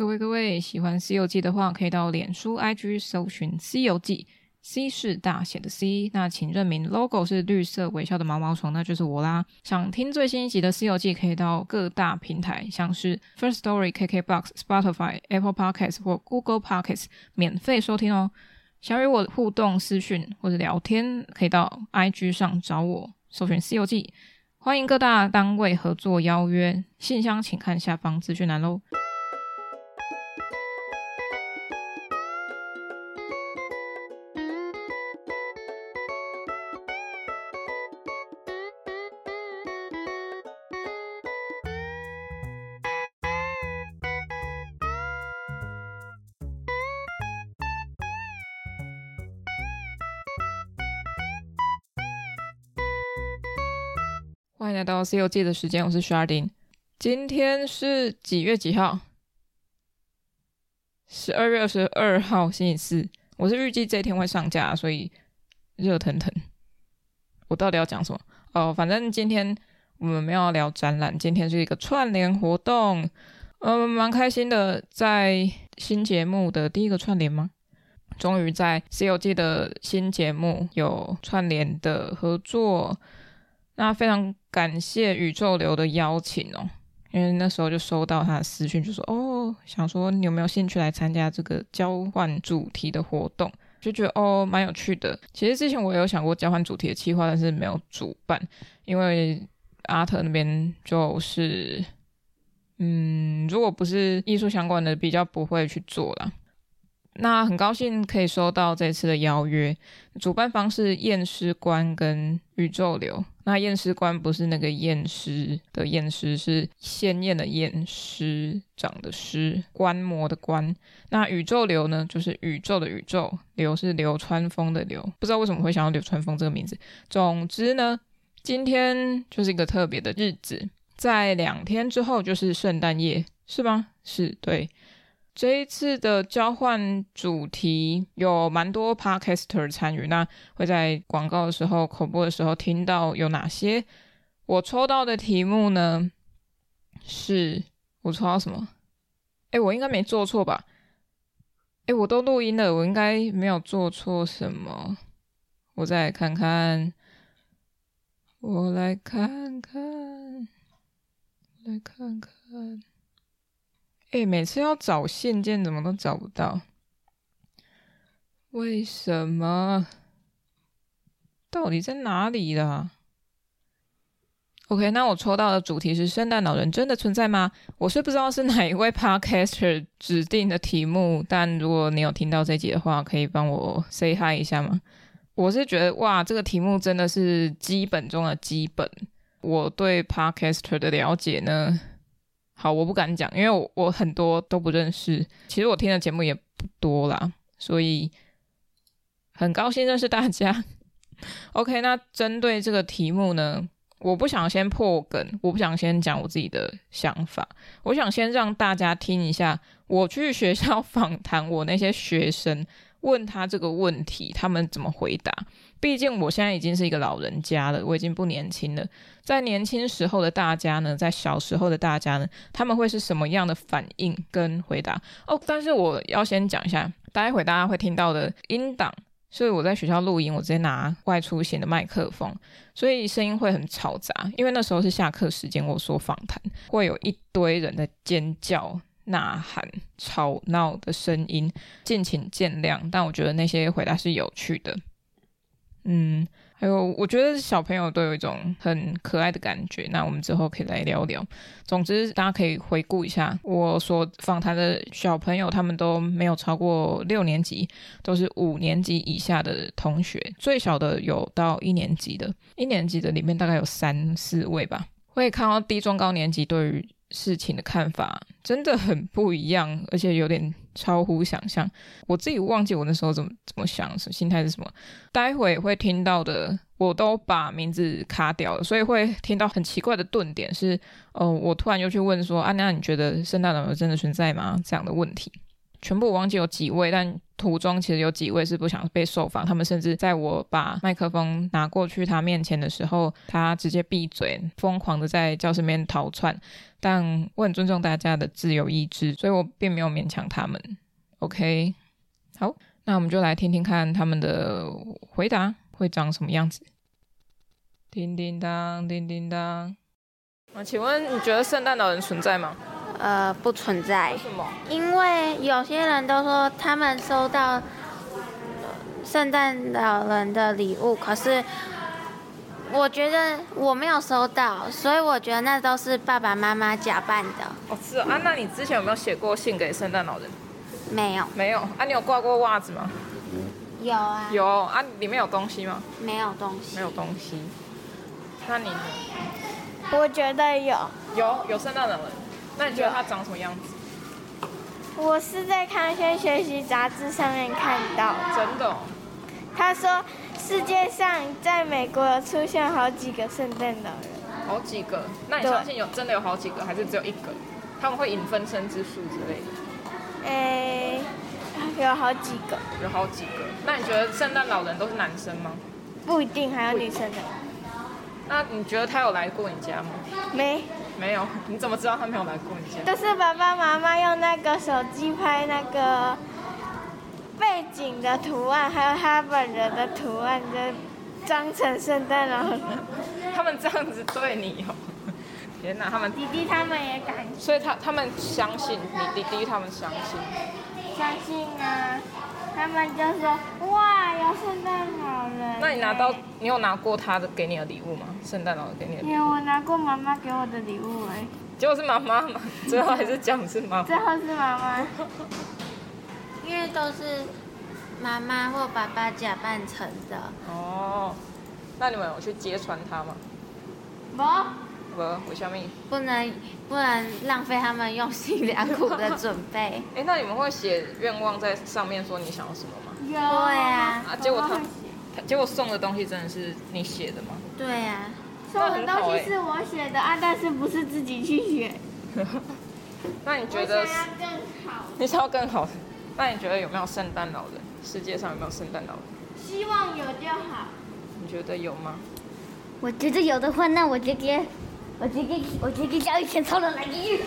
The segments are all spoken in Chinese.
各位各位，喜欢《西游记》的话，可以到脸书、IG 搜寻《西游记》，C 是大写的 C。那请认明 logo 是绿色微笑的毛毛虫，那就是我啦。想听最新一集的《西游记》，可以到各大平台，像是 First Story、KKBox、Spotify、Apple Podcasts 或 Google Podcasts 免费收听哦。想与我互动私讯或者聊天，可以到 IG 上找我，搜寻《西游记》。欢迎各大单位合作邀约，信箱请看下方资讯栏喽。欢迎来到《COG》的时间，我是 Sharding。今天是几月几号？十二月二十二号，星期四。我是预计这一天会上架，所以热腾腾。我到底要讲什么？哦，反正今天我们没有聊展览，今天是一个串联活动。嗯，蛮开心的，在新节目的第一个串联吗？终于在《COG》的新节目有串联的合作。那非常感谢宇宙流的邀请哦，因为那时候就收到他的私讯，就说哦，想说你有没有兴趣来参加这个交换主题的活动，就觉得哦蛮有趣的。其实之前我也有想过交换主题的计划，但是没有主办，因为阿特那边就是，嗯，如果不是艺术相关的，比较不会去做啦。那很高兴可以收到这次的邀约，主办方是验尸官跟宇宙流。那验尸官不是那个验尸的验尸，是鲜艳的验尸长的尸，观摩的观。那宇宙流呢，就是宇宙的宇宙，流是流川枫的流。不知道为什么会想到流川枫这个名字。总之呢，今天就是一个特别的日子，在两天之后就是圣诞夜，是吗？是，对。这一次的交换主题有蛮多 podcaster 参与，那会在广告的时候、口播的时候听到有哪些。我抽到的题目呢，是我抽到什么？诶，我应该没做错吧？诶，我都录音了，我应该没有做错什么。我再来看看，我来看看，来看看。哎，每次要找信件怎么都找不到，为什么？到底在哪里啦？OK，那我抽到的主题是“圣诞老人真的存在吗？”我是不知道是哪一位 Podcaster 指定的题目，但如果你有听到这集的话，可以帮我 say hi 一下吗？我是觉得哇，这个题目真的是基本中的基本。我对 Podcaster 的了解呢？好，我不敢讲，因为我我很多都不认识。其实我听的节目也不多啦，所以很高兴认识大家。OK，那针对这个题目呢，我不想先破梗，我不想先讲我自己的想法，我想先让大家听一下我去学校 访谈我那些学生。问他这个问题，他们怎么回答？毕竟我现在已经是一个老人家了，我已经不年轻了。在年轻时候的大家呢，在小时候的大家呢，他们会是什么样的反应跟回答？哦，但是我要先讲一下，待会大家会听到的音档，是我在学校录音，我直接拿外出型的麦克风，所以声音会很嘈杂。因为那时候是下课时间，我说访谈，会有一堆人在尖叫。呐喊、吵闹的声音，敬请见谅。但我觉得那些回答是有趣的。嗯，还有，我觉得小朋友都有一种很可爱的感觉。那我们之后可以来聊聊。总之，大家可以回顾一下我所访谈的小朋友，他们都没有超过六年级，都是五年级以下的同学。最小的有到一年级的，一年级的里面大概有三四位吧。会看到低中高年级对于事情的看法真的很不一样，而且有点超乎想象。我自己忘记我那时候怎么怎么想，心态是什么。待会会听到的，我都把名字卡掉了，所以会听到很奇怪的顿点是，哦，我突然又去问说，啊，那你觉得圣诞老人真的存在吗？这样的问题。全部我忘记有几位，但途中其实有几位是不想被受访。他们甚至在我把麦克风拿过去他面前的时候，他直接闭嘴，疯狂的在教室里面逃窜。但我很尊重大家的自由意志，所以我并没有勉强他们。OK，好，那我们就来听听看他们的回答会长什么样子。叮叮当，叮叮当。啊，请问你觉得圣诞老人存在吗？呃，不存在。为什么？因为有些人都说他们收到圣诞老人的礼物，可是我觉得我没有收到，所以我觉得那都是爸爸妈妈假扮的。哦，是哦。啊，那你之前有没有写过信给圣诞老人？没有。没有。啊，你有挂过袜子吗？有啊。有啊，里面有东西吗？没有东西。没有东西。那你呢？我觉得有，有有圣诞老人，那你觉得他长什么样子？我是在康轩学习杂志上面看到。真的哦？他说世界上在美国有出现好几个圣诞老人。好几个？那你相信有真的有好几个，还是只有一个？他们会引分身之术之类的？诶，有好几个。有好几个？那你觉得圣诞老人都是男生吗？不一定，还有女生的。那你觉得他有来过你家吗？没，没有。你怎么知道他没有来过你家？都是爸爸妈妈用那个手机拍那个背景的图案，还有他本人的图案，就装成圣诞老人。他们这样子对你哦？天哪，他们弟弟他们也敢。所以他他们相信你弟弟，他们相信。相信啊。他们就说：“哇，有圣诞老人！”那你拿到，你有拿过他的给你的礼物吗？圣诞老人给你的礼物？有，我拿过妈妈给我的礼物哎。结果是妈妈嘛？最后还是讲是妈妈。最后是妈妈。因为都是妈妈或爸爸假扮成的。哦，那你们有去揭穿他吗？不。不，为什么？不能不能浪费他们用心良苦的准备。哎、欸，那你们会写愿望在上面，说你想要什么吗？有啊。啊，结果他，他结果送的东西真的是你写的吗？对呀、啊。送的东西是我写的啊，但是不是自己去写。那你觉得？我想要更好。你想要更好？那你觉得有没有圣诞老人？世界上有没有圣诞老人？希望有就好。你觉得有吗？我觉得有的话，那我直接。我直接我直接叫一拳超人来给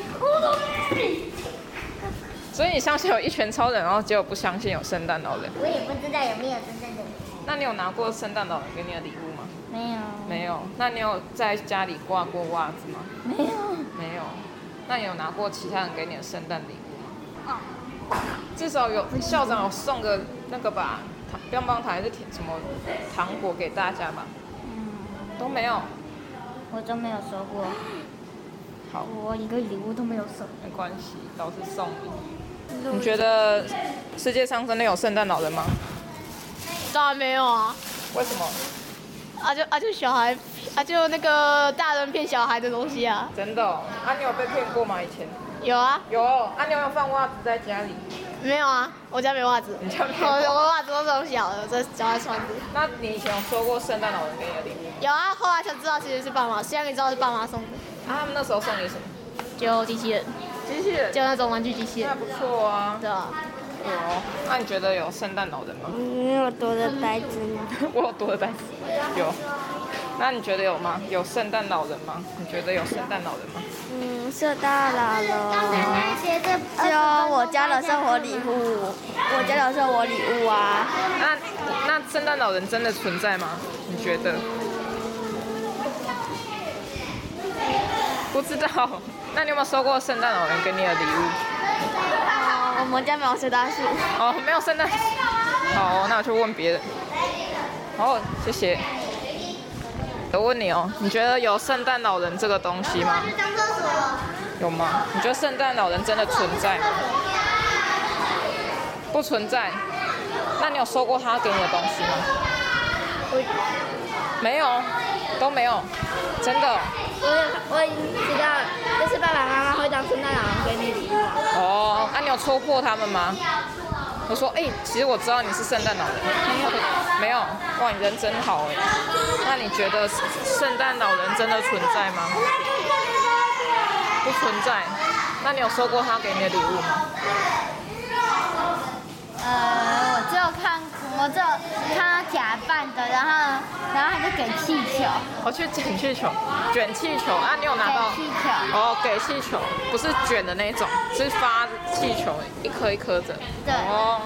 所以你相信有一拳超人，然后结果不相信有圣诞老人。我也不知道有没有圣诞老人。那你有拿过圣诞老人给你的礼物吗？没有。没有。那你有在家里挂过袜子吗？没有。没有。那你有拿过其他人给你的圣诞礼物吗？哦。至少有校长有送个那个吧，糖、棒棒糖还是甜什么糖果给大家吧？嗯。都没有。我都没有收过，好，我一个礼物都没有收。没关系，老师送你。你觉得世界上真的有圣诞老人吗？当然没有啊。为什么？啊就啊就小孩，啊就那个大人骗小孩的东西啊。真的、哦？啊你有被骗过吗？以前？有啊。有。啊你有没有放袜子在家里？没有啊，我家没袜子。你家没有？我我袜子都是这种小的，在穿的。那你以前有收过圣诞老人给你的礼物？有啊，后来才知道其实是爸妈，现在你知道是爸妈送的。啊，他们那时候送你什么？就机器人。机器人。就那种玩具机器人。那不错啊。对啊。有。那你觉得有圣诞老人吗？你有多的袋子吗？我有多的袋 子。有。那你觉得有吗？有圣诞老人吗？你觉得有圣诞老人吗？嗯，圣诞老人。就我家的生活礼物，我家的生活礼物啊。那那圣诞老人真的存在吗？你觉得？不知道。那你有没有收过圣诞老人给你的礼物？哦，我们家没有圣诞树。哦，没有圣诞树。好，那我去问别人。好，谢谢。我问你哦，你觉得有圣诞老人这个东西吗？有吗？你觉得圣诞老人真的存在吗？不存在。那你有收过他给你的东西吗？没有，都没有，真的。我我已经知道，就是爸爸妈妈会当圣诞老人给你礼物。哦，那你有戳破他们吗？我说，哎、欸，其实我知道你是圣诞老人。没有，没有，哇，你人真好哎。那你觉得圣诞老人真的存在吗？不存在。那你有收过他给你的礼物吗？然后然后他就给气球，我去捡气球，卷气球啊！你有拿到？给气球。哦，给气球，不是卷的那种，是发气球，一颗一颗的。对。哦，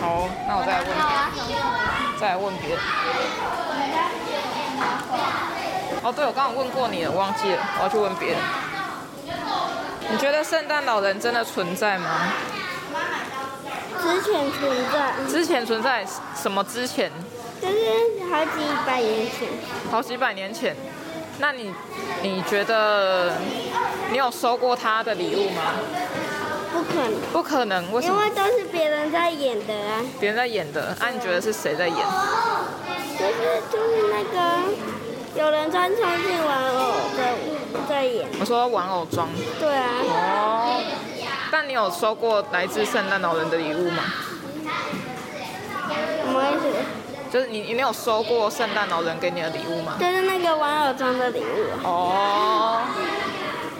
好，那我再来问你，再来问别人。哦，对，我刚刚问过你了，忘记了，我要去问别人。你觉得圣诞老人真的存在吗？之前存在。之前存在什么？之前？就是好几百年前。好几百年前，那你你觉得你有收过他的礼物吗？不可能。不可能，为什么？因为都是别人在演的啊。别人在演的，那、啊、你觉得是谁在演？就是就是那个有人穿超级玩偶的在演。我说玩偶装。对啊。哦。但你有收过来自圣诞老人的礼物吗？什么意思？就是你，你有收过圣诞老人给你的礼物吗？就是那个玩偶装的礼物。哦，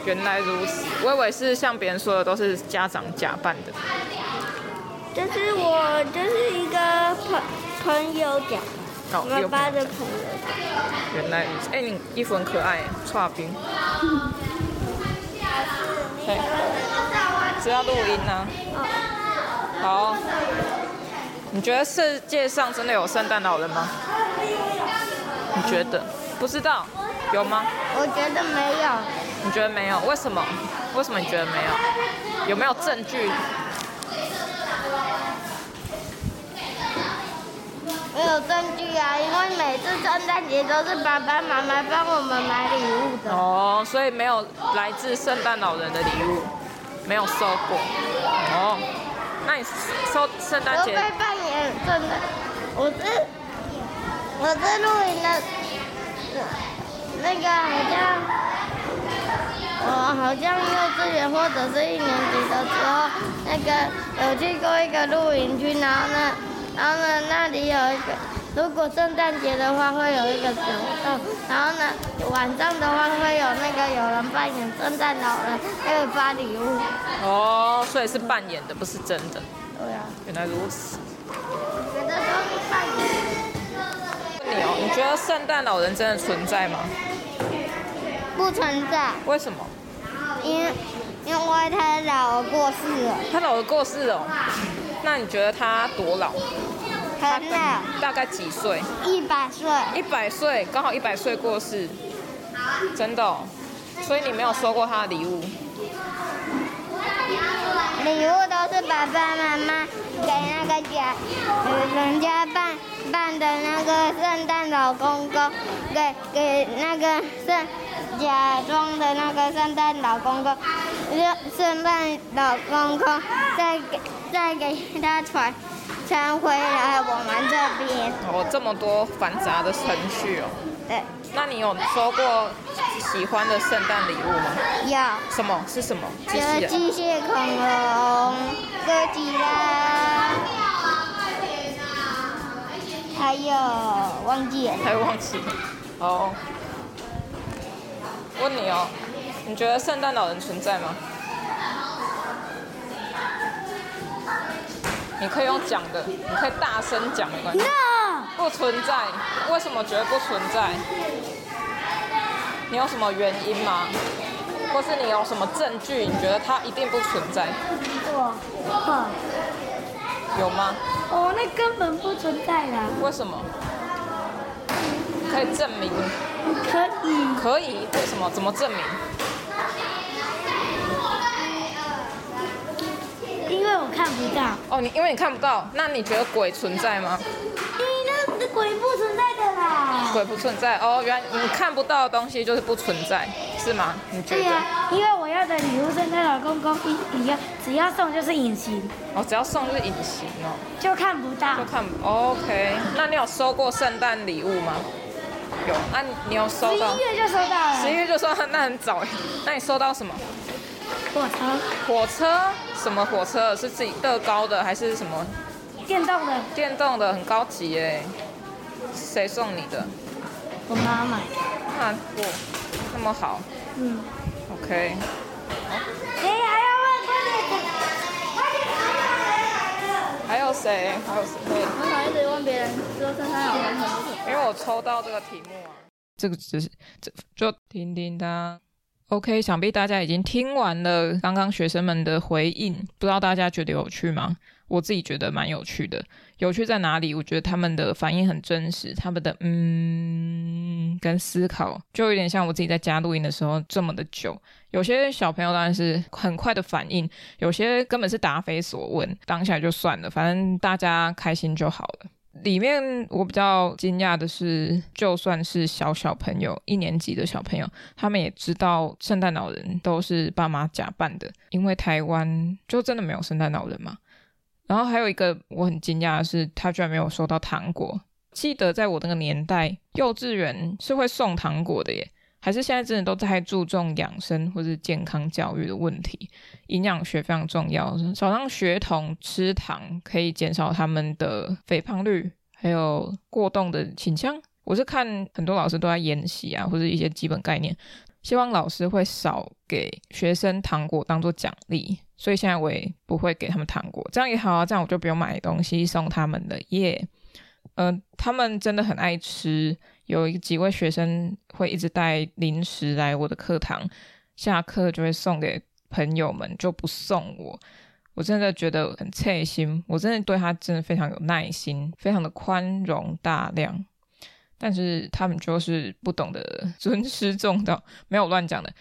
原来如此，我以为是像别人说的都是家长假扮的。就是我，就是一个朋朋友假我爸的朋友。原来如此，哎，你衣服很可爱，剉冰。嘿。是要录音呢、啊。好，你觉得世界上真的有圣诞老人吗？你觉得？不知道，有吗？我觉得没有。你觉得没有？为什么？为什么你觉得没有？有没有证据？没有证据啊，因为每次圣诞节都是爸爸妈妈帮我们买礼物的。哦，所以没有来自圣诞老人的礼物。没有收过，哦，那你收圣诞节？我被扮演圣诞，我是我是露营的，那个好像我好像幼稚园或者是一年级的时候，那个有去过一个露营区，然后呢，然后呢那里有一个。如果圣诞节的话，会有一个活动，然后呢，晚上的话会有那个有人扮演圣诞老人，还有发礼物。哦，所以是扮演的，不是真的。对啊。原来如此。我觉得都是扮演。问你哦，你觉得圣诞老人真的存在吗？不存在。为什么？因为因为他老了过世了。他老了过世哦。那你觉得他多老？很老，大概几岁？一百岁。一百岁，刚好一百岁过世，真的哦。所以你没有收过他的礼物？礼物都是爸爸妈妈给那个假，人家办办的那个圣诞老公公，给给那个圣假装的那个圣诞老公公，圣圣诞老公公再给再给他传。传回来我们这边。哦，这么多繁杂的程序哦。对。那你有收过喜欢的圣诞礼物吗？有。什么？是什么？机器人。机械恐龙、哥吉拉，还有忘记了。还有忘记了。哦。问你哦，你觉得圣诞老人存在吗？你可以用讲的，你可以大声讲没关系。No! 不存在，为什么觉得不存在？你有什么原因吗？或是你有什么证据？你觉得它一定不存在？我，有吗？哦，那根本不存在啦。为什么？可以证明？可以。可以？为什么？怎么证明？因为我看不到。哦，你因为你看不到，那你觉得鬼存在吗？鬼不存在的啦。鬼不存在哦，原来你看不到的东西就是不存在，是吗？你觉得？对呀、啊，因为我要的礼物，圣诞老公公一一样，只要送就是隐形。哦，只要送就是隐形哦。就看不到。就看不，OK。那你有收过圣诞礼物吗？有。那、啊、你有收到？十一月就收到了。十一月就收到，那很早。那你收到什么？火车。火车？什么火车？是自己乐高的还是什么？电动的。电动的很高级耶。谁送你的？我妈买。那哇，那么好。嗯。OK。谁还要问？还有谁？还有谁？很少一直问别人说圣诞老人很不因为我抽到这个题目啊，这个只是这就叮叮当。OK，想必大家已经听完了刚刚学生们的回应，不知道大家觉得有趣吗？我自己觉得蛮有趣的。有趣在哪里？我觉得他们的反应很真实，他们的嗯跟思考就有点像我自己在家录音的时候这么的久。有些小朋友当然是很快的反应，有些根本是答非所问，当下就算了，反正大家开心就好了。里面我比较惊讶的是，就算是小小朋友，一年级的小朋友，他们也知道圣诞老人都是爸妈假扮的，因为台湾就真的没有圣诞老人嘛。然后还有一个我很惊讶的是，他居然没有收到糖果。记得在我那个年代，幼稚园是会送糖果的耶，还是现在真的都太注重养生或是健康教育的问题？营养学非常重要，少让学童吃糖可以减少他们的肥胖率，还有过动的倾向。我是看很多老师都在研习啊，或者一些基本概念。希望老师会少给学生糖果当做奖励，所以现在我也不会给他们糖果，这样也好啊，这样我就不用买东西送他们了耶。嗯、他们真的很爱吃，有一几位学生会一直带零食来我的课堂，下课就会送给朋友们，就不送我。我真的觉得很贴心，我真的对他真的非常有耐心，非常的宽容大量。但是他们就是不懂得尊师重道，没有乱讲的。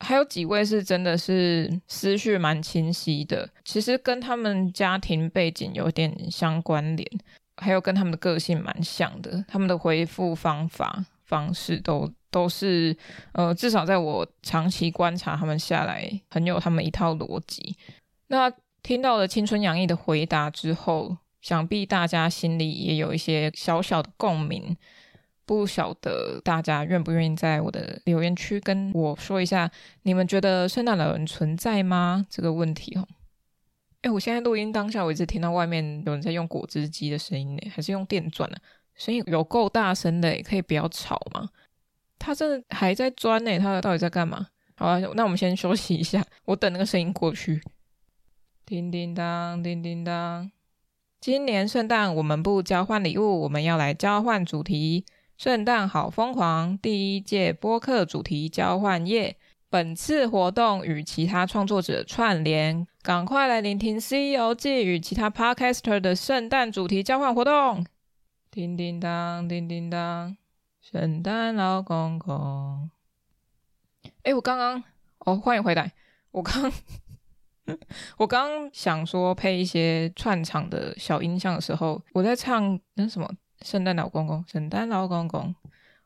还有几位是真的是思绪蛮清晰的，其实跟他们家庭背景有点相关联，还有跟他们的个性蛮像的。他们的回复方法方式都都是，呃，至少在我长期观察他们下来，很有他们一套逻辑。那听到了青春洋溢的回答之后，想必大家心里也有一些小小的共鸣。不晓得大家愿不愿意在我的留言区跟我说一下，你们觉得圣诞老人存在吗？这个问题哦。哎，我现在录音当下，我一直听到外面有人在用果汁机的声音呢，还是用电钻呢？声音有够大声的，可以不要吵吗？他这还在钻呢，他到底在干嘛？好啊，那我们先休息一下，我等那个声音过去。叮叮当，叮叮当，今年圣诞我们不交换礼物，我们要来交换主题。圣诞好疯狂！第一届播客主题交换夜，本次活动与其他创作者串联，赶快来聆听《C 游记》与其他 Podcaster 的圣诞主题交换活动。叮叮当，叮叮当，圣诞老公公。哎，我刚刚哦，欢迎回来。我刚 我刚想说配一些串场的小音像的时候，我在唱那什么。圣诞老公公，圣诞老公公。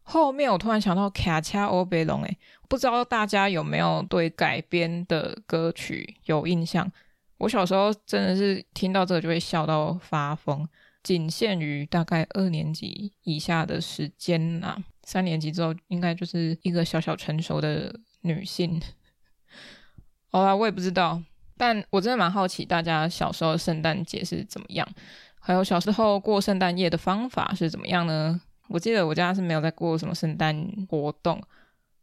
后面我突然想到《卡恰欧贝龙》，诶，不知道大家有没有对改编的歌曲有印象？我小时候真的是听到这个就会笑到发疯。仅限于大概二年级以下的时间啊，三年级之后应该就是一个小小成熟的女性。好啦，我也不知道，但我真的蛮好奇大家小时候圣诞节是怎么样。还有小时候过圣诞夜的方法是怎么样呢？我记得我家是没有在过什么圣诞活动。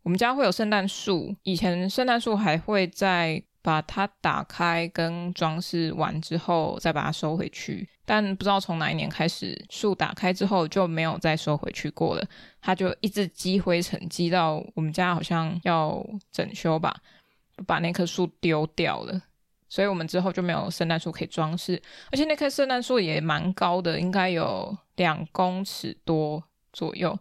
我们家会有圣诞树，以前圣诞树还会在把它打开跟装饰完之后再把它收回去，但不知道从哪一年开始，树打开之后就没有再收回去过了，它就一直积灰尘，积到我们家好像要整修吧，把那棵树丢掉了。所以我们之后就没有圣诞树可以装饰，而且那棵圣诞树也蛮高的，应该有两公尺多左右，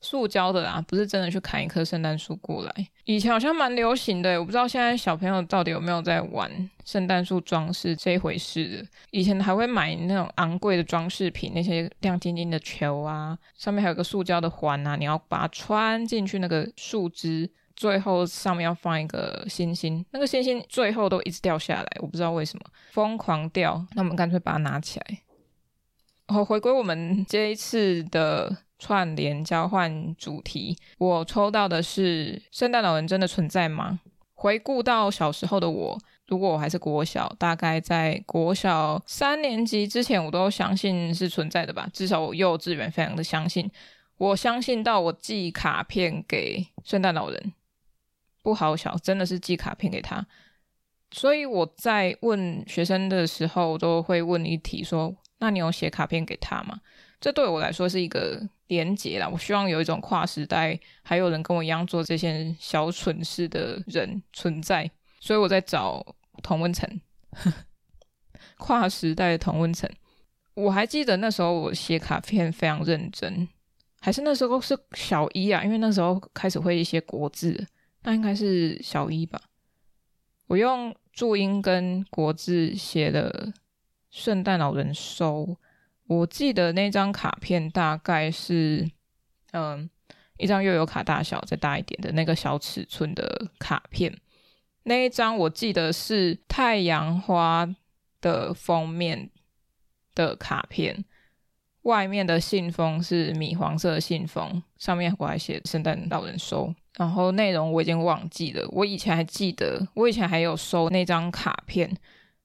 塑胶的啦，不是真的去砍一棵圣诞树过来。以前好像蛮流行的，我不知道现在小朋友到底有没有在玩圣诞树装饰这一回事。以前还会买那种昂贵的装饰品，那些亮晶晶的球啊，上面还有个塑胶的环啊，你要把它穿进去那个树枝。最后上面要放一个星星，那个星星最后都一直掉下来，我不知道为什么疯狂掉。那我们干脆把它拿起来。好，回归我们这一次的串联交换主题，我抽到的是圣诞老人真的存在吗？回顾到小时候的我，如果我还是国小，大概在国小三年级之前，我都相信是存在的吧。至少我幼稚园非常的相信，我相信到我寄卡片给圣诞老人。不好笑，真的是寄卡片给他。所以我在问学生的时候，都会问一题说：那你有写卡片给他吗？这对我来说是一个连接啦。我希望有一种跨时代，还有人跟我一样做这些小蠢事的人存在，所以我在找同温层，跨时代的同温层。我还记得那时候我写卡片非常认真，还是那时候是小一啊，因为那时候开始会一些国字，那应该是小一吧。我用注音跟国字写了“圣诞老人收”。我记得那张卡片大概是，嗯，一张悠游卡大小再大一点的那个小尺寸的卡片。那一张我记得是太阳花的封面的卡片，外面的信封是米黄色的信封，上面我还写“圣诞老人收”。然后内容我已经忘记了，我以前还记得，我以前还有收那张卡片，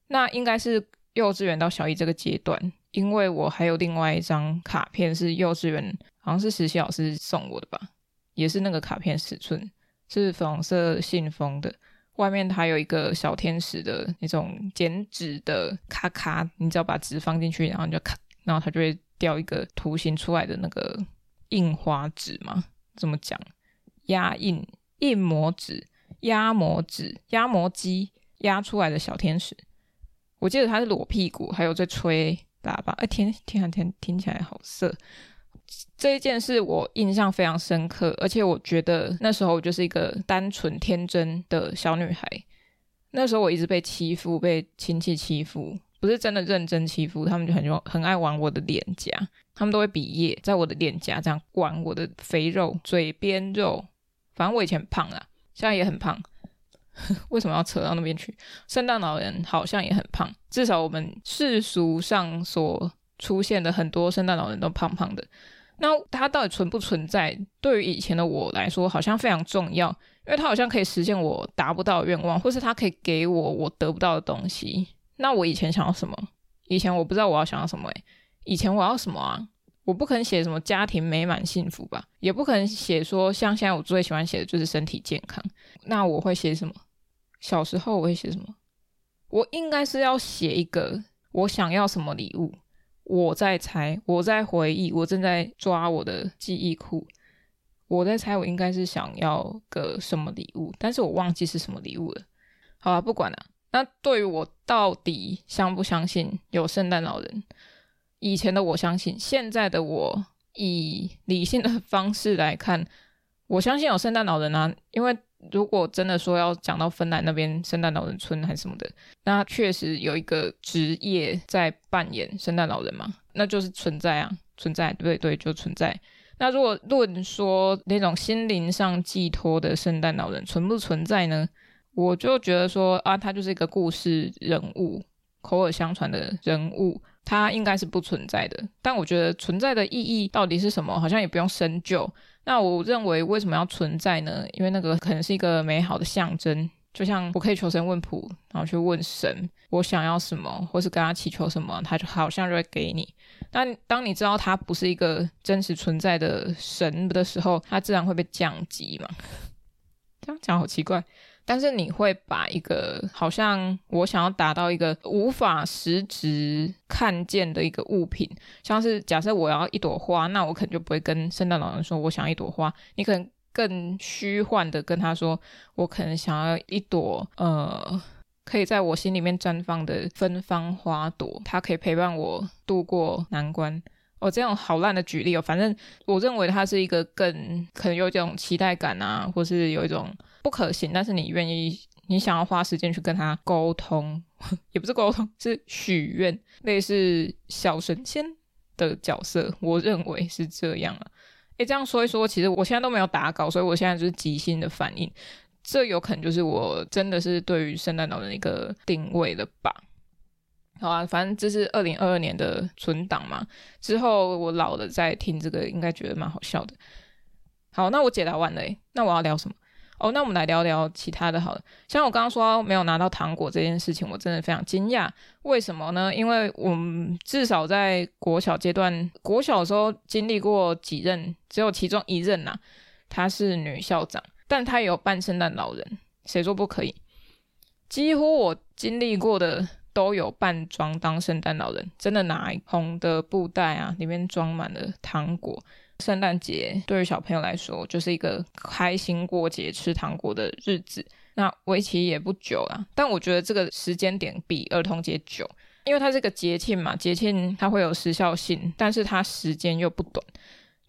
那应该是幼稚园到小一这个阶段，因为我还有另外一张卡片是幼稚园，好像是实习老师送我的吧，也是那个卡片尺寸，是粉红色信封的，外面它有一个小天使的那种剪纸的卡卡，你只要把纸放进去，然后你就卡，然后它就会掉一个图形出来的那个印花纸嘛，怎么讲？压印印模纸、压模纸、压模机压出来的小天使，我记得他是裸屁股，还有在吹喇叭。哎，听听啊天，听起来好色。这一件事我印象非常深刻，而且我觉得那时候我就是一个单纯天真的小女孩。那时候我一直被欺负，被亲戚欺负，不是真的认真欺负，他们就很用很爱玩我的脸颊，他们都会比耶，在我的脸颊这样玩我的肥肉、嘴边肉。反正我以前很胖啊，现在也很胖。为什么要扯到那边去？圣诞老人好像也很胖，至少我们世俗上所出现的很多圣诞老人都胖胖的。那他到底存不存在？对于以前的我来说，好像非常重要，因为他好像可以实现我达不到的愿望，或是他可以给我我得不到的东西。那我以前想要什么？以前我不知道我要想要什么诶，以前我要什么啊？我不可能写什么家庭美满幸福吧，也不可能写说像现在我最喜欢写的就是身体健康。那我会写什么？小时候我会写什么？我应该是要写一个我想要什么礼物。我在猜，我在回忆，我正在抓我的记忆库。我在猜，我应该是想要个什么礼物，但是我忘记是什么礼物了。好吧，不管了。那对于我到底相不相信有圣诞老人？以前的我相信，现在的我以理性的方式来看，我相信有圣诞老人啊。因为如果真的说要讲到芬兰那边圣诞老人村还是什么的，那确实有一个职业在扮演圣诞老人嘛，那就是存在啊，存在，对对，就存在。那如果论说那种心灵上寄托的圣诞老人存不存在呢？我就觉得说啊，他就是一个故事人物，口耳相传的人物。它应该是不存在的，但我觉得存在的意义到底是什么，好像也不用深究。那我认为为什么要存在呢？因为那个可能是一个美好的象征，就像我可以求神问卜，然后去问神我想要什么，或是跟他祈求什么，他就好像就会给你。但当你知道他不是一个真实存在的神的时候，他自然会被降级嘛。这样讲好奇怪。但是你会把一个好像我想要达到一个无法实质看见的一个物品，像是假设我要一朵花，那我可能就不会跟圣诞老人说我想要一朵花，你可能更虚幻的跟他说，我可能想要一朵呃，可以在我心里面绽放的芬芳花朵，它可以陪伴我度过难关。哦，这种好烂的举例哦，反正我认为它是一个更可能有这种期待感啊，或是有一种不可行，但是你愿意，你想要花时间去跟他沟通，也不是沟通，是许愿，类似小神仙的角色，我认为是这样啊。诶，这样说一说，其实我现在都没有打稿，所以我现在就是即兴的反应，这有可能就是我真的是对于圣诞老人一个定位了吧。好啊，反正这是二零二二年的存档嘛。之后我老了再听这个，应该觉得蛮好笑的。好，那我解答完了，那我要聊什么？哦，那我们来聊聊其他的。好了，像我刚刚说没有拿到糖果这件事情，我真的非常惊讶。为什么呢？因为我们至少在国小阶段，国小的时候经历过几任，只有其中一任呐、啊，她是女校长，但她也有扮圣诞老人，谁说不可以？几乎我经历过的。都有扮装当圣诞老人，真的拿红的布袋啊，里面装满了糖果。圣诞节对于小朋友来说，就是一个开心过节、吃糖果的日子。那为期也不久啦，但我觉得这个时间点比儿童节久，因为它是个节庆嘛，节庆它会有时效性，但是它时间又不短，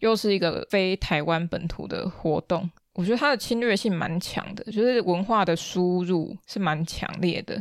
又是一个非台湾本土的活动。我觉得它的侵略性蛮强的，就是文化的输入是蛮强烈的，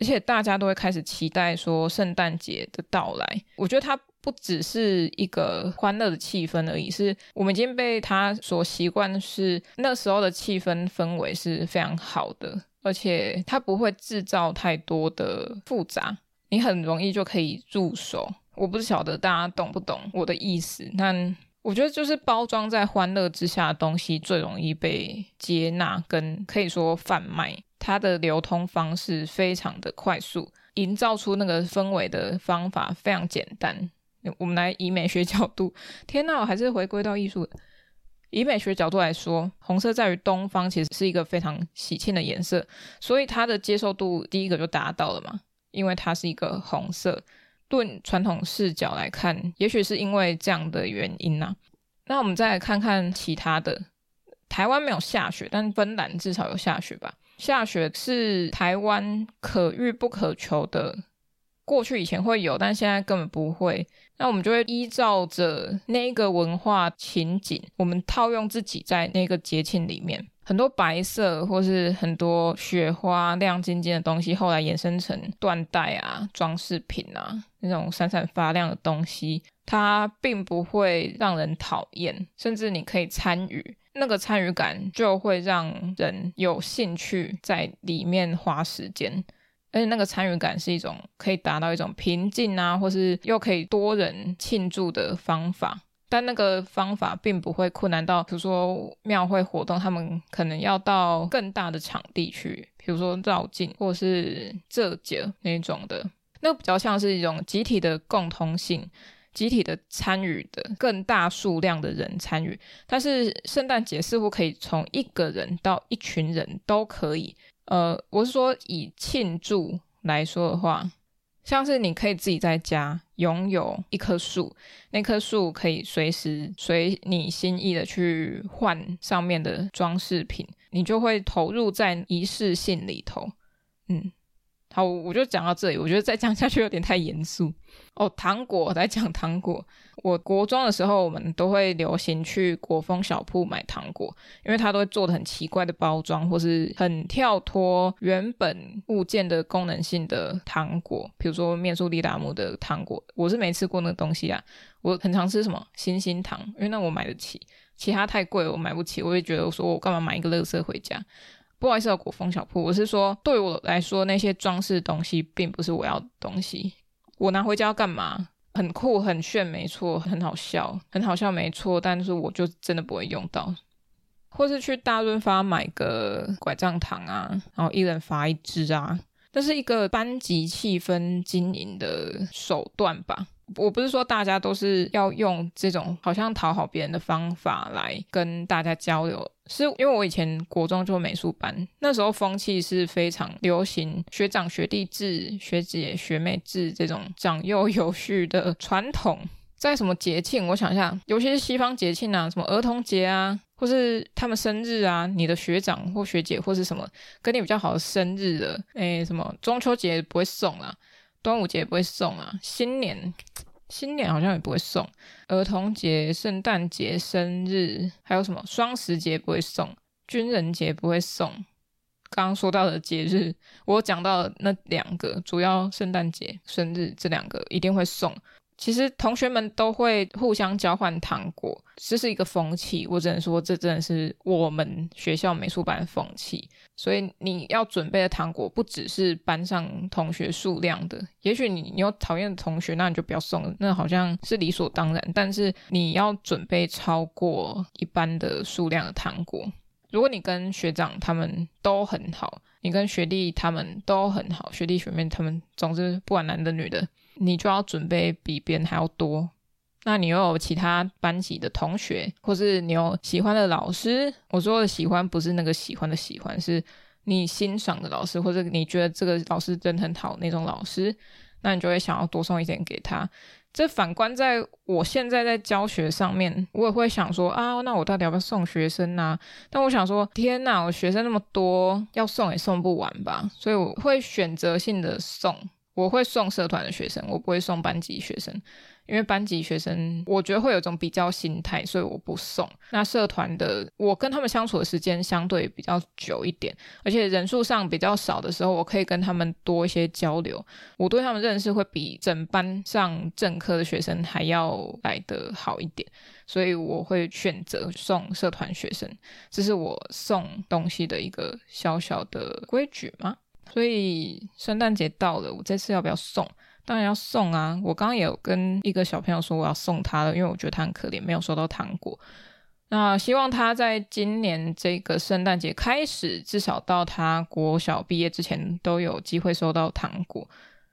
而且大家都会开始期待说圣诞节的到来。我觉得它不只是一个欢乐的气氛而已，是我们已经被它所习惯，是那时候的气氛氛围是非常好的，而且它不会制造太多的复杂，你很容易就可以入手。我不晓得大家懂不懂我的意思，但。我觉得就是包装在欢乐之下的东西最容易被接纳，跟可以说贩卖，它的流通方式非常的快速，营造出那个氛围的方法非常简单。我们来以美学角度，天呐，我还是回归到艺术。以美学角度来说，红色在于东方其实是一个非常喜庆的颜色，所以它的接受度第一个就达到了嘛，因为它是一个红色。论传统视角来看，也许是因为这样的原因呐、那我们再来看看其他的。台湾没有下雪，但芬兰至少有下雪吧？下雪是台湾可遇不可求的。过去以前会有，但现在根本不会。那我们就会依照着那个文化情景，我们套用自己在那个节庆里面。很多白色或是很多雪花亮晶晶的东西，后来衍生成缎带啊、装饰品啊，那种闪闪发亮的东西，它并不会让人讨厌，甚至你可以参与，那个参与感就会让人有兴趣在里面花时间，而且那个参与感是一种可以达到一种平静啊，或是又可以多人庆祝的方法。但那个方法并不会困难到，比如说庙会活动，他们可能要到更大的场地去，比如说绕境或是这节那种的，那个比较像是一种集体的共通性、集体的参与的更大数量的人参与。但是圣诞节似乎可以从一个人到一群人都可以。呃，我是说以庆祝来说的话。像是你可以自己在家拥有一棵树，那棵树可以随时随你心意的去换上面的装饰品，你就会投入在仪式性里头，嗯。好，我就讲到这里。我觉得再讲下去有点太严肃哦。糖果，来讲糖果。我国中的时候，我们都会流行去国风小铺买糖果，因为它都会做的很奇怪的包装，或是很跳脱原本物件的功能性的糖果。比如说面速力达姆的糖果，我是没吃过那个东西啊。我很常吃什么星星糖，因为那我买得起，其他太贵我买不起。我会觉得说我干嘛买一个垃圾回家。不好意思啊，果丰小铺，我是说，对我来说，那些装饰东西并不是我要的东西。我拿回家要干嘛？很酷、很炫，没错，很好笑，很好笑，没错。但是我就真的不会用到，或是去大润发买个拐杖糖啊，然后一人发一支啊，这是一个班级气氛经营的手段吧。我不是说大家都是要用这种好像讨好别人的方法来跟大家交流，是因为我以前国中做美术班，那时候风气是非常流行学长学弟制、学姐学妹制这种长幼有序的传统。在什么节庆，我想一下，尤其是西方节庆啊，什么儿童节啊，或是他们生日啊，你的学长或学姐或是什么跟你比较好的生日的，诶，什么中秋节不会送啊。端午节不会送啊，新年新年好像也不会送，儿童节、圣诞节、生日，还有什么双十节不会送，军人节不会送。刚刚说到的节日，我讲到那两个，主要圣诞节、生日这两个一定会送。其实同学们都会互相交换糖果，这是一个风气。我只能说，这真的是我们学校美术班的风气。所以你要准备的糖果不只是班上同学数量的。也许你你有讨厌的同学，那你就不要送，那好像是理所当然。但是你要准备超过一般的数量的糖果。如果你跟学长他们都很好，你跟学弟他们都很好，学弟学妹他们，总之不管男的女的。你就要准备比别人还要多，那你又有其他班级的同学，或是你有喜欢的老师。我说的喜欢不是那个喜欢的喜欢，是你欣赏的老师，或者你觉得这个老师真的很好那种老师，那你就会想要多送一点给他。这反观在我现在在教学上面，我也会想说啊，那我到底要不要送学生呢、啊？但我想说，天哪，我学生那么多，要送也送不完吧，所以我会选择性的送。我会送社团的学生，我不会送班级学生，因为班级学生我觉得会有一种比较心态，所以我不送。那社团的，我跟他们相处的时间相对比较久一点，而且人数上比较少的时候，我可以跟他们多一些交流。我对他们认识会比整班上正课的学生还要来得好一点，所以我会选择送社团学生，这是我送东西的一个小小的规矩吗？所以圣诞节到了，我这次要不要送？当然要送啊！我刚刚也有跟一个小朋友说我要送他了，因为我觉得他很可怜，没有收到糖果。那希望他在今年这个圣诞节开始，至少到他国小毕业之前，都有机会收到糖果。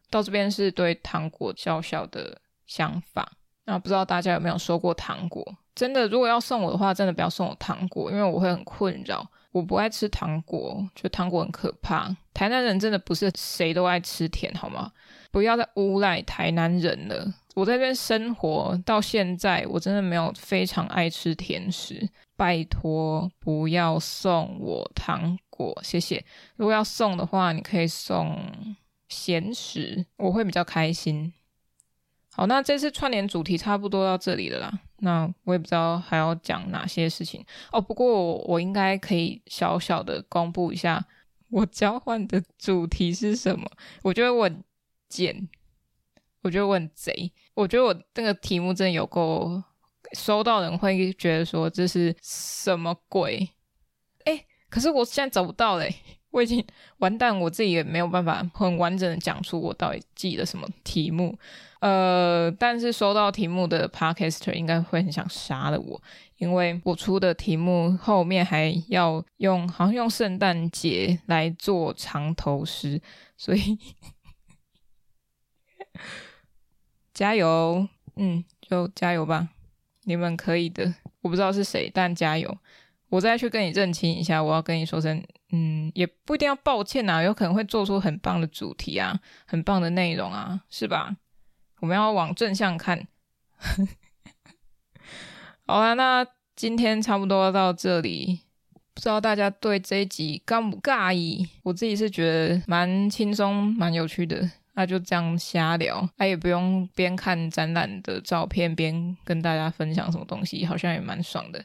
到这边是对糖果小小的想法。那不知道大家有没有收过糖果？真的，如果要送我的话，真的不要送我糖果，因为我会很困扰。我不爱吃糖果，觉得糖果很可怕。台南人真的不是谁都爱吃甜，好吗？不要再诬赖台南人了。我在这边生活到现在，我真的没有非常爱吃甜食。拜托，不要送我糖果，谢谢。如果要送的话，你可以送咸食，我会比较开心。好，那这次串联主题差不多到这里了啦。那我也不知道还要讲哪些事情哦。不过我，应该可以小小的公布一下，我交换的主题是什么？我觉得我很贱，我觉得我很贼，我觉得我这个题目真的有够，收到人会觉得说这是什么鬼？哎，可是我现在找不到嘞，我已经完蛋，我自己也没有办法很完整的讲出我到底记了什么题目。呃，但是收到题目的 Podcaster 应该会很想杀了我，因为我出的题目后面还要用，好像用圣诞节来做藏头诗，所以加油，嗯，就加油吧，你们可以的。我不知道是谁，但加油。我再去跟你认清一下，我要跟你说声，嗯，也不一定要抱歉啊，有可能会做出很棒的主题啊，很棒的内容啊，是吧？我们要往正向看。好啦，那今天差不多到这里，不知道大家对这一集尬不尬意？我自己是觉得蛮轻松、蛮有趣的。那就这样瞎聊，他也不用边看展览的照片边跟大家分享什么东西，好像也蛮爽的。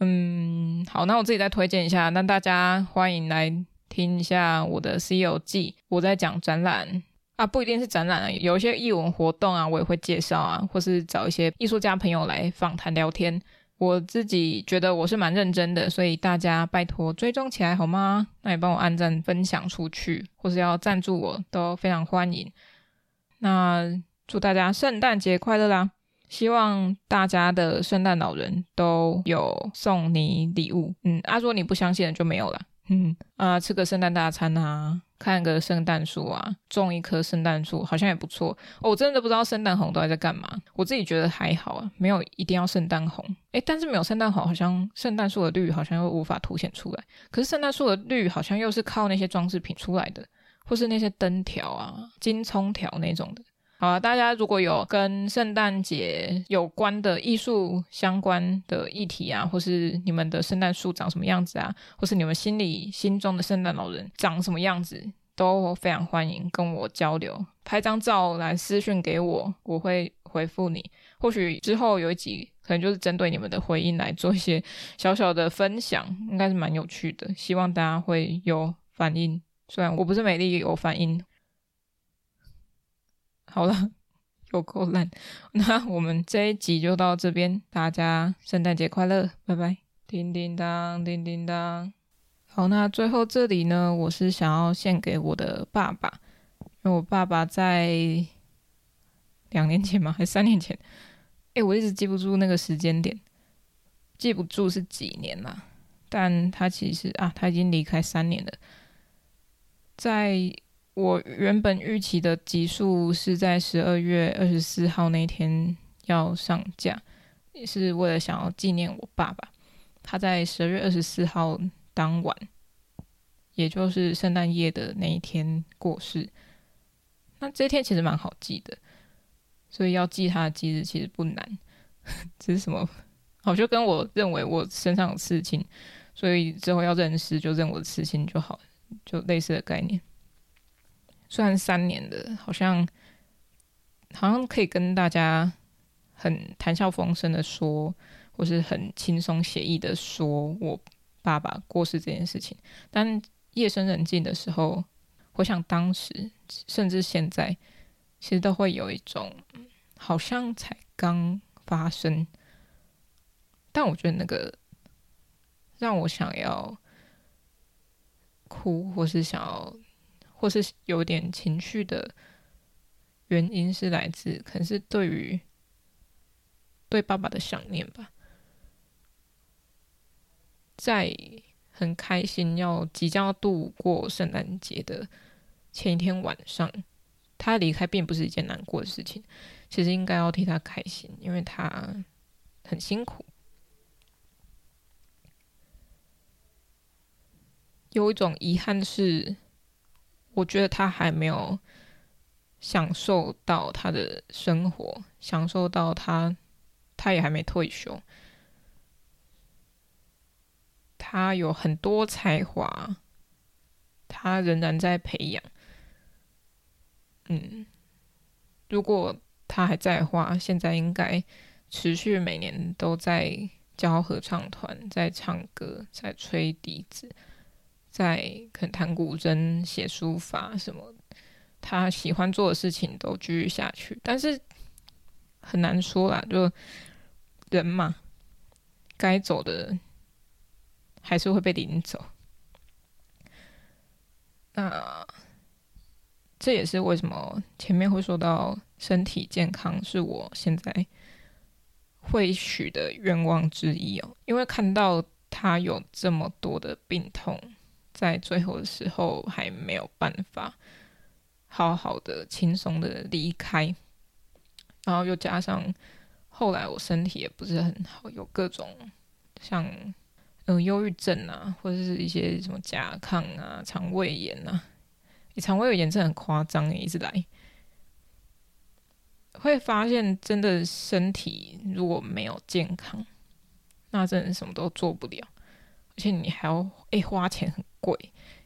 嗯，好，那我自己再推荐一下，那大家欢迎来听一下我的《C 游记》，我在讲展览。啊，不一定是展览啊，有一些艺文活动啊，我也会介绍啊，或是找一些艺术家朋友来访谈聊天。我自己觉得我是蛮认真的，所以大家拜托追踪起来好吗？那也帮我按赞、分享出去，或是要赞助我都非常欢迎。那祝大家圣诞节快乐啦！希望大家的圣诞老人都有送你礼物。嗯，啊，如果你不相信就没有了。嗯啊，吃个圣诞大餐啊。看个圣诞树啊，种一棵圣诞树好像也不错。哦，我真的不知道圣诞红到底在干嘛。我自己觉得还好啊，没有一定要圣诞红。诶，但是没有圣诞红，好像圣诞树的绿好像又无法凸显出来。可是圣诞树的绿好像又是靠那些装饰品出来的，或是那些灯条啊、金葱条那种的。好啊，大家如果有跟圣诞节有关的艺术相关的议题啊，或是你们的圣诞树长什么样子啊，或是你们心里心中的圣诞老人长什么样子，都非常欢迎跟我交流，拍张照来私讯给我，我会回复你。或许之后有一集，可能就是针对你们的回应来做一些小小的分享，应该是蛮有趣的。希望大家会有反应，虽然我不是美丽有反应。好了，有够烂。那我们这一集就到这边，大家圣诞节快乐，拜拜！叮叮当，叮叮当。好，那最后这里呢，我是想要献给我的爸爸，因为我爸爸在两年前嘛？还三年前？诶，我一直记不住那个时间点，记不住是几年了。但他其实啊，他已经离开三年了。在我原本预期的集数是在十二月二十四号那天要上架，也是为了想要纪念我爸爸。他在十二月二十四号。当晚，也就是圣诞夜的那一天过世。那这一天其实蛮好记的，所以要记他的忌日其实不难。只是什么？好，就跟我认为我身上有刺青，所以之后要认尸就认我的刺青就好，就类似的概念。虽然三年的，好像好像可以跟大家很谈笑风生的说，或是很轻松写意的说我爸爸过世这件事情，但夜深人静的时候，回想当时甚至现在，其实都会有一种好像才刚发生，但我觉得那个让我想要哭，或是想要，或是有点情绪的原因是来自，可能是对于对爸爸的想念吧。在很开心要即将要度过圣诞节的前一天晚上，他离开并不是一件难过的事情。其实应该要替他开心，因为他很辛苦。有一种遗憾是，我觉得他还没有享受到他的生活，享受到他，他也还没退休。他有很多才华，他仍然在培养。嗯，如果。他还在的话，现在应该持续每年都在教合唱团，在唱歌，在吹笛子，在可能弹古筝、写书法什么。他喜欢做的事情都继续下去，但是很难说啦，就人嘛，该走的还是会被领走。那这也是为什么前面会说到。身体健康是我现在会许的愿望之一哦，因为看到他有这么多的病痛，在最后的时候还没有办法好好的、轻松的离开，然后又加上后来我身体也不是很好，有各种像嗯忧郁症啊，或者是一些什么甲亢啊、肠胃炎啊，你肠胃炎真的很夸张，一直来。会发现，真的身体如果没有健康，那真的什么都做不了，且你还要诶、花钱很贵，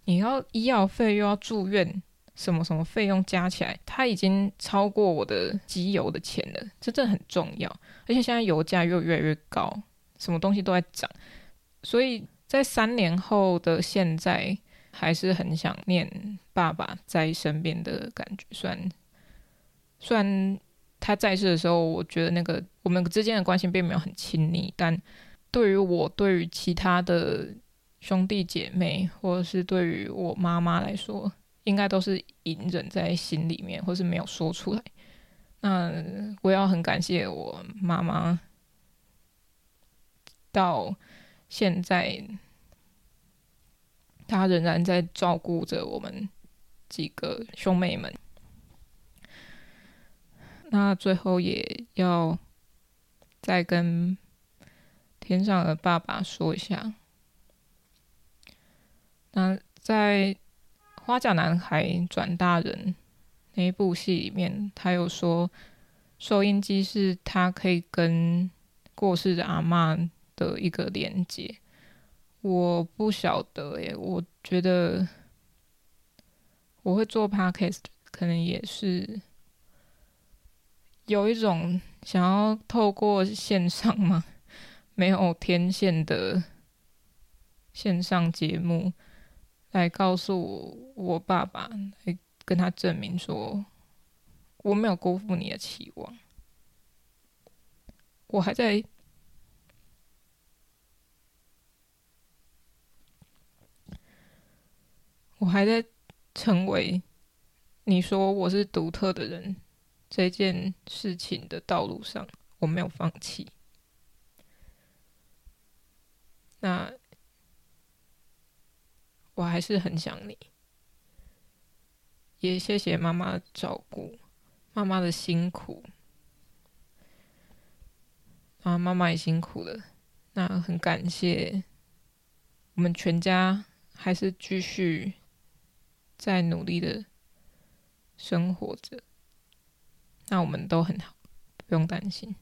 你要医药费又要住院，什么什么费用加起来，它已经超过我的机油的钱了，这真的很重要。而且现在油价又越来越高，什么东西都在涨，所以在三年后的现在，还是很想念爸爸在身边的感觉，虽然虽然。他在世的时候，我觉得那个我们之间的关系并没有很亲密，但对于我，对于其他的兄弟姐妹，或者是对于我妈妈来说，应该都是隐忍在心里面，或是没有说出来。那我要很感谢我妈妈，到现在，她仍然在照顾着我们几个兄妹们。那最后也要再跟天上的爸爸说一下。那在《花甲男孩转大人》那一部戏里面，他有说收音机是他可以跟过世的阿嬷的一个连接。我不晓得耶，我觉得我会做 podcast，可能也是。有一种想要透过线上吗？没有天线的线上节目，来告诉我，我爸爸，来跟他证明说，我没有辜负你的期望，我还在，我还在成为你说我是独特的人。这件事情的道路上，我没有放弃。那我还是很想你，也谢谢妈妈的照顾，妈妈的辛苦，啊，妈妈也辛苦了。那很感谢我们全家还是继续在努力的生活着，那我们都很好，不用担心。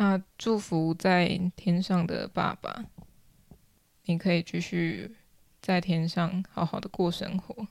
那祝福在天上的爸爸，你可以继续在天上好好的过生活。